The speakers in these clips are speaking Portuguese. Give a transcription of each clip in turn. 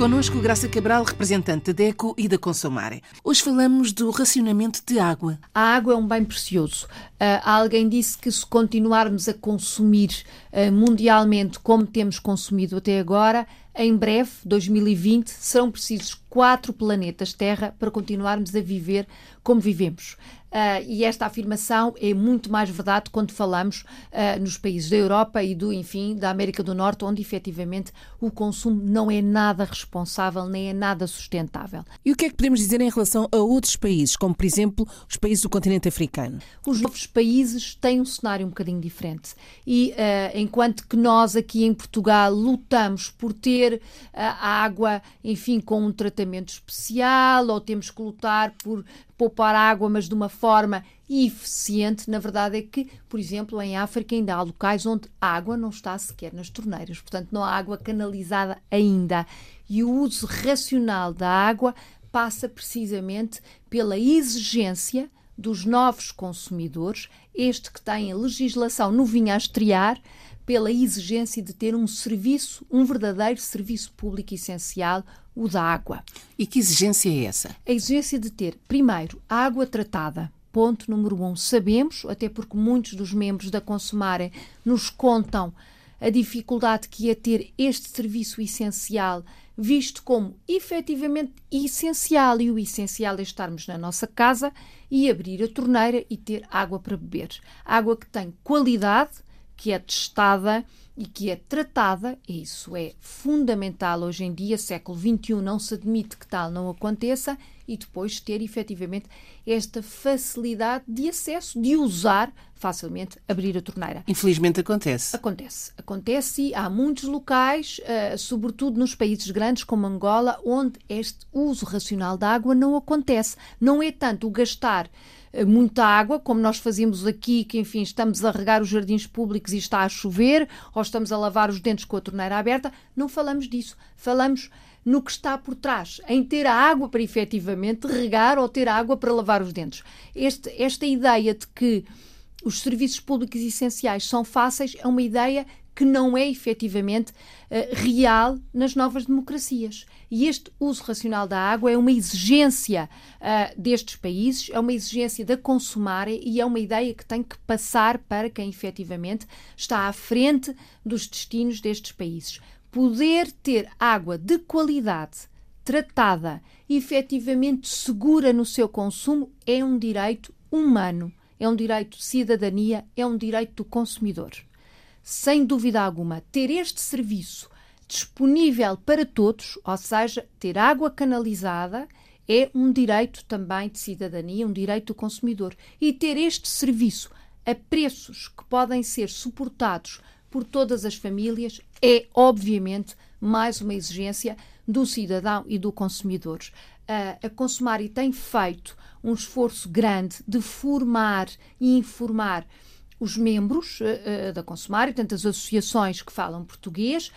Connosco Graça Cabral, representante da DECO e da Consomare. Hoje falamos do racionamento de água. A água é um bem precioso. Uh, alguém disse que se continuarmos a consumir uh, mundialmente como temos consumido até agora, em breve, 2020, serão precisos quatro planetas Terra para continuarmos a viver como vivemos. Uh, e esta afirmação é muito mais verdade quando falamos uh, nos países da Europa e do, enfim, da América do Norte, onde efetivamente o consumo não é nada responsável nem é nada sustentável. E o que é que podemos dizer em relação a outros países, como por exemplo os países do continente africano? Os novos países têm um cenário um bocadinho diferente. E uh, enquanto que nós aqui em Portugal lutamos por ter a água, enfim, com um tratamento especial, ou temos que lutar por poupar água, mas de uma forma eficiente, na verdade é que, por exemplo, em África ainda há locais onde a água não está sequer nas torneiras, portanto não há água canalizada ainda. E o uso racional da água passa precisamente pela exigência dos novos consumidores, este que tem a legislação no vinho a estrear, pela exigência de ter um serviço, um verdadeiro serviço público essencial, o da água. E que exigência é essa? A exigência de ter, primeiro, água tratada. Ponto número um. Sabemos, até porque muitos dos membros da Consumare nos contam a dificuldade que é ter este serviço essencial visto como efetivamente essencial. E o essencial é estarmos na nossa casa e abrir a torneira e ter água para beber. Água que tem qualidade, que é testada e que é tratada, e isso é fundamental hoje em dia, século XXI, não se admite que tal não aconteça, e depois ter efetivamente esta facilidade de acesso, de usar facilmente, abrir a torneira. Infelizmente acontece. Acontece. Acontece e há muitos locais, uh, sobretudo nos países grandes como Angola, onde este uso racional da água não acontece. Não é tanto o gastar muita água, como nós fazemos aqui, que enfim estamos a regar os jardins públicos e está a chover, ou estamos a lavar os dentes com a torneira aberta, não falamos disso. Falamos no que está por trás, em ter a água para efetivamente regar ou ter água para lavar os dentes. Este, esta ideia de que os serviços públicos essenciais são fáceis é uma ideia que não é efetivamente uh, real nas novas democracias. E este uso racional da água é uma exigência uh, destes países, é uma exigência da consumar e é uma ideia que tem que passar para quem efetivamente está à frente dos destinos destes países. Poder ter água de qualidade, tratada, efetivamente segura no seu consumo é um direito humano, é um direito de cidadania, é um direito do consumidor sem dúvida alguma, ter este serviço disponível para todos, ou seja, ter água canalizada, é um direito também de cidadania, um direito do consumidor. E ter este serviço a preços que podem ser suportados por todas as famílias é, obviamente, mais uma exigência do cidadão e do consumidor. Uh, a Consumari tem feito um esforço grande de formar e informar os membros uh, da Consumar, portanto, as associações que falam português,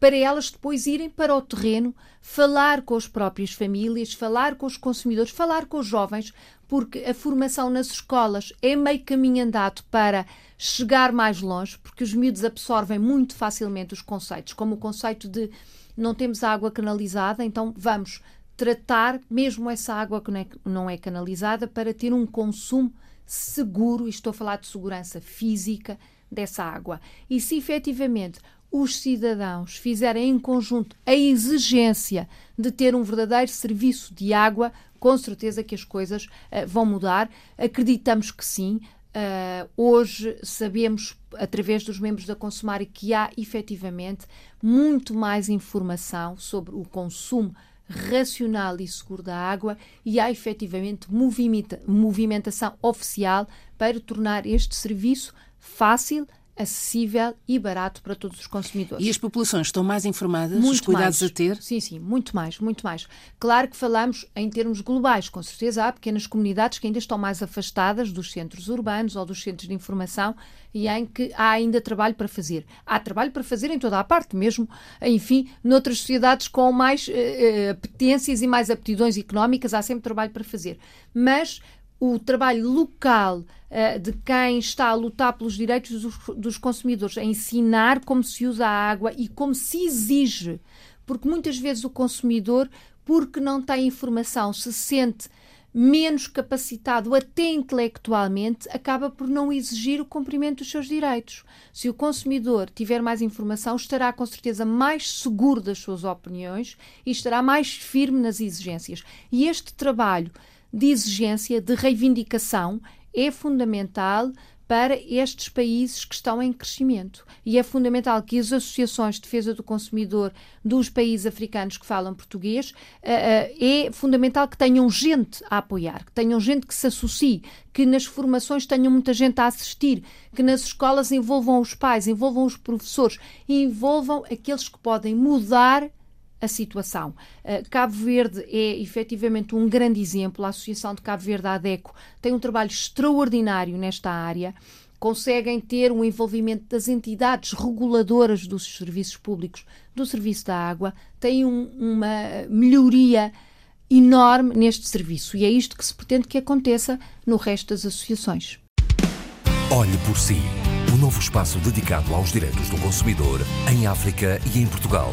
para elas depois irem para o terreno, falar com as próprias famílias, falar com os consumidores, falar com os jovens, porque a formação nas escolas é meio caminho andado para chegar mais longe, porque os miúdos absorvem muito facilmente os conceitos, como o conceito de não temos água canalizada, então vamos tratar mesmo essa água que não é, é canalizada para ter um consumo seguro, e estou a falar de segurança física dessa água. E se efetivamente os cidadãos fizerem em conjunto a exigência de ter um verdadeiro serviço de água, com certeza que as coisas uh, vão mudar. Acreditamos que sim. Uh, hoje sabemos, através dos membros da Consumar, que há efetivamente muito mais informação sobre o consumo racional e seguro da água e há efetivamente movimenta, movimentação oficial para tornar este serviço fácil, acessível e barato para todos os consumidores. E as populações estão mais informadas muito dos cuidados mais. a ter? Sim, sim, muito mais, muito mais. Claro que falamos em termos globais, com certeza há pequenas comunidades que ainda estão mais afastadas dos centros urbanos ou dos centros de informação e em que há ainda trabalho para fazer. Há trabalho para fazer em toda a parte, mesmo, enfim, noutras sociedades com mais uh, apetências e mais aptidões económicas, há sempre trabalho para fazer. Mas o trabalho local uh, de quem está a lutar pelos direitos dos, dos, consumidores, a ensinar como se usa a água e como se exige porque muitas vezes o consumidor, porque não tem informação, se sente menos capacitado até intelectualmente, acaba por não exigir o cumprimento dos seus direitos. Se o consumidor tiver mais informação, estará com certeza mais seguro das suas opiniões e estará mais firme nas exigências. E este trabalho de exigência, de reivindicação, é fundamental para estes países que estão em crescimento. E é fundamental que as associações de defesa do consumidor dos países africanos que falam português, uh, uh, é fundamental que tenham gente a apoiar, que tenham gente que se associe, que nas formações tenham muita gente a assistir, que nas escolas envolvam os pais, envolvam os professores, envolvam aqueles que podem mudar a situação. Uh, Cabo Verde é efetivamente um grande exemplo. A Associação de Cabo Verde, a ADECO, tem um trabalho extraordinário nesta área. Conseguem ter um envolvimento das entidades reguladoras dos serviços públicos, do serviço da água, têm um, uma melhoria enorme neste serviço e é isto que se pretende que aconteça no resto das associações. Olhe por si, o um novo espaço dedicado aos direitos do consumidor em África e em Portugal.